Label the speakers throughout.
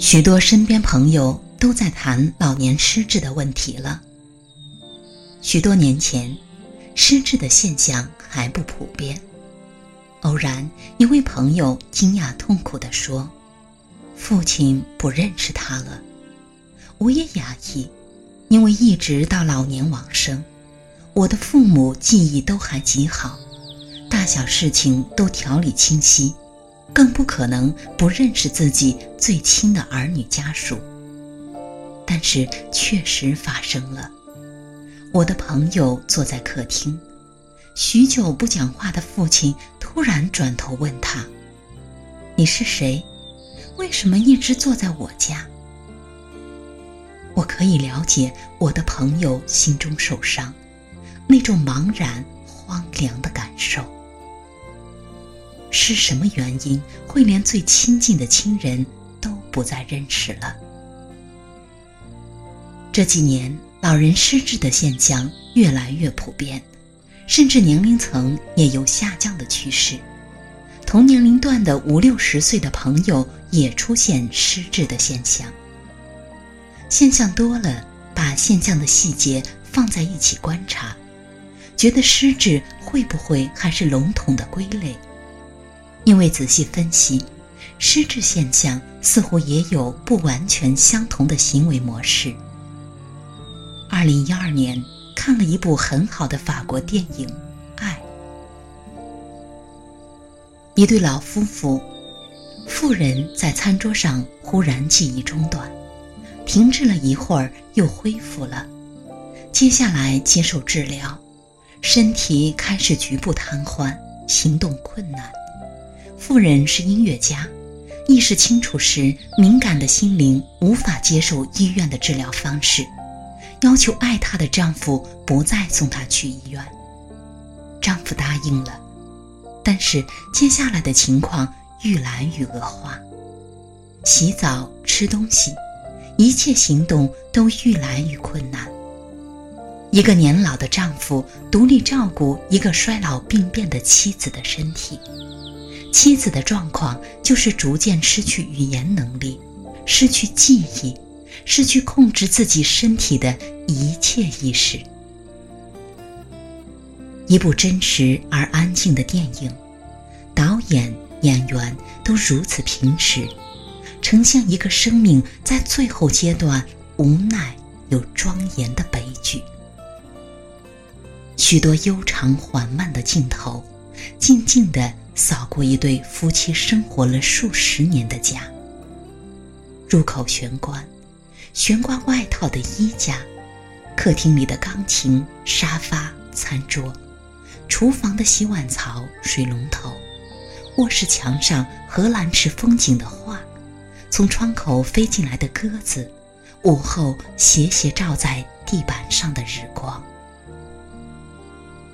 Speaker 1: 许多身边朋友都在谈老年失智的问题了。许多年前，失智的现象还不普遍。偶然，一位朋友惊讶痛苦地说：“父亲不认识他了。”我也讶异，因为一直到老年往生，我的父母记忆都还极好，大小事情都条理清晰，更不可能不认识自己最亲的儿女家属。但是，确实发生了。我的朋友坐在客厅，许久不讲话的父亲突然转头问他：“你是谁？为什么一直坐在我家？”我可以了解我的朋友心中受伤，那种茫然、荒凉的感受。是什么原因会连最亲近的亲人都不再认识了？这几年。老人失智的现象越来越普遍，甚至年龄层也有下降的趋势。同年龄段的五六十岁的朋友也出现失智的现象。现象多了，把现象的细节放在一起观察，觉得失智会不会还是笼统的归类？因为仔细分析，失智现象似乎也有不完全相同的行为模式。二零一二年看了一部很好的法国电影《爱》，一对老夫妇，妇人在餐桌上忽然记忆中断，停滞了一会儿又恢复了，接下来接受治疗，身体开始局部瘫痪，行动困难。妇人是音乐家，意识清楚时，敏感的心灵无法接受医院的治疗方式。要求爱她的丈夫不再送她去医院。丈夫答应了，但是接下来的情况愈来愈恶化，洗澡、吃东西，一切行动都愈来愈困难。一个年老的丈夫独立照顾一个衰老病变的妻子的身体，妻子的状况就是逐渐失去语言能力，失去记忆。失去控制自己身体的一切意识。一部真实而安静的电影，导演、演员都如此平实，呈现一个生命在最后阶段无奈又庄严的悲剧。许多悠长缓慢的镜头，静静地扫过一对夫妻生活了数十年的家。入口玄关。悬挂外套的衣架，客厅里的钢琴、沙发、餐桌，厨房的洗碗槽、水龙头，卧室墙上荷兰式风景的画，从窗口飞进来的鸽子，午后斜斜照在地板上的日光。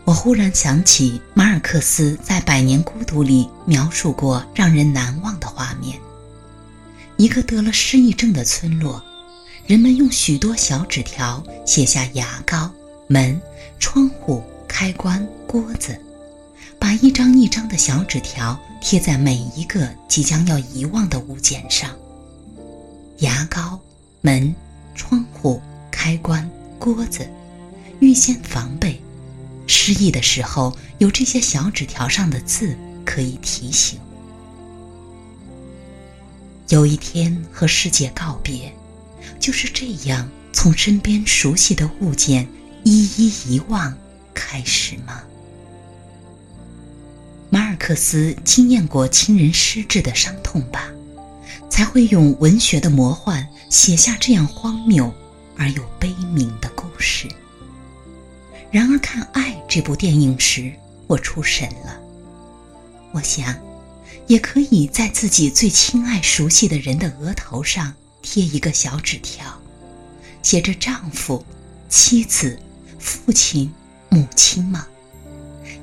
Speaker 1: 我忽然想起马尔克斯在《百年孤独》里描述过让人难忘的画面：一个得了失忆症的村落。人们用许多小纸条写下牙膏、门、窗户、开关、锅子，把一张一张的小纸条贴在每一个即将要遗忘的物件上。牙膏、门、窗户、开关、锅子，预先防备，失忆的时候有这些小纸条上的字可以提醒。有一天和世界告别。就是这样，从身边熟悉的物件一一遗忘开始吗？马尔克斯经验过亲人失智的伤痛吧，才会用文学的魔幻写下这样荒谬而又悲悯的故事。然而，看《爱》这部电影时，我出神了。我想，也可以在自己最亲爱、熟悉的人的额头上。贴一个小纸条，写着丈夫、妻子、父亲、母亲吗？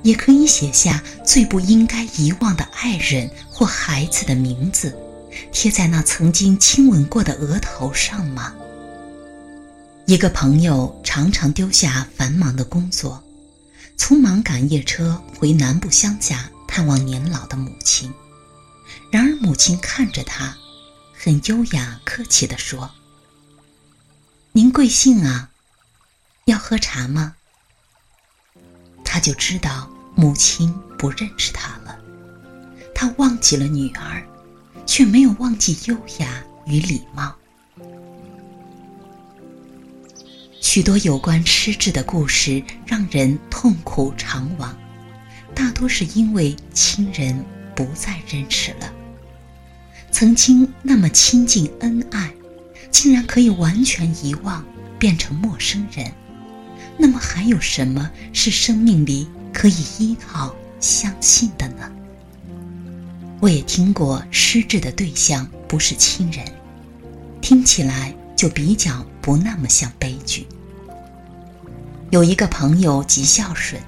Speaker 1: 也可以写下最不应该遗忘的爱人或孩子的名字，贴在那曾经亲吻过的额头上吗？一个朋友常常丢下繁忙的工作，匆忙赶夜车回南部乡下探望年老的母亲。然而母亲看着他，很优雅客气地说：“您贵姓啊？要喝茶吗？”他就知道母亲不认识他了。他忘记了女儿，却没有忘记优雅与礼貌。许多有关失智的故事让人痛苦长往，大多是因为亲人不再认识了。曾经那么亲近恩爱，竟然可以完全遗忘，变成陌生人。那么还有什么是生命里可以依靠、相信的呢？我也听过失智的对象不是亲人，听起来就比较不那么像悲剧。有一个朋友极孝顺，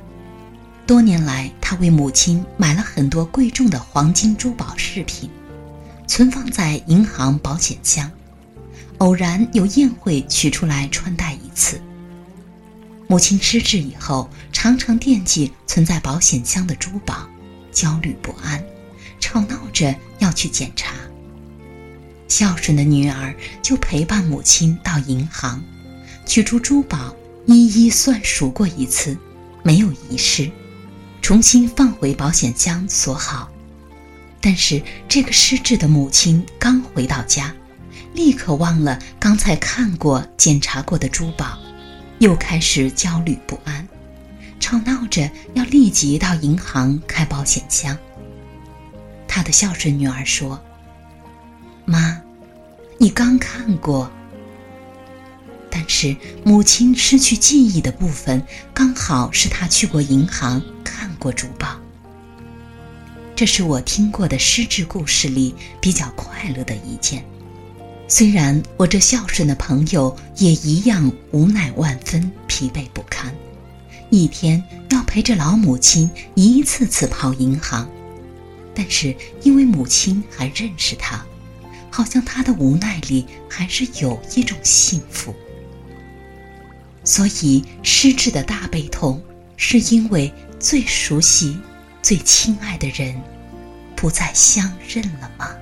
Speaker 1: 多年来他为母亲买了很多贵重的黄金珠宝饰品，存放在银行保险箱，偶然有宴会取出来穿戴一次。母亲失智以后，常常惦记存在保险箱的珠宝，焦虑不安，吵闹着要去检查。孝顺的女儿就陪伴母亲到银行，取出珠宝。一一算数过一次，没有遗失，重新放回保险箱锁好。但是这个失智的母亲刚回到家，立刻忘了刚才看过、检查过的珠宝，又开始焦虑不安，吵闹着要立即到银行开保险箱。他的孝顺女儿说：“妈，你刚看过。”但是母亲失去记忆的部分，刚好是她去过银行看过珠宝。这是我听过的失智故事里比较快乐的一件。虽然我这孝顺的朋友也一样无奈万分、疲惫不堪，一天要陪着老母亲一次次跑银行，但是因为母亲还认识他，好像他的无奈里还是有一种幸福。所以，失智的大悲痛，是因为最熟悉、最亲爱的人不再相认了吗？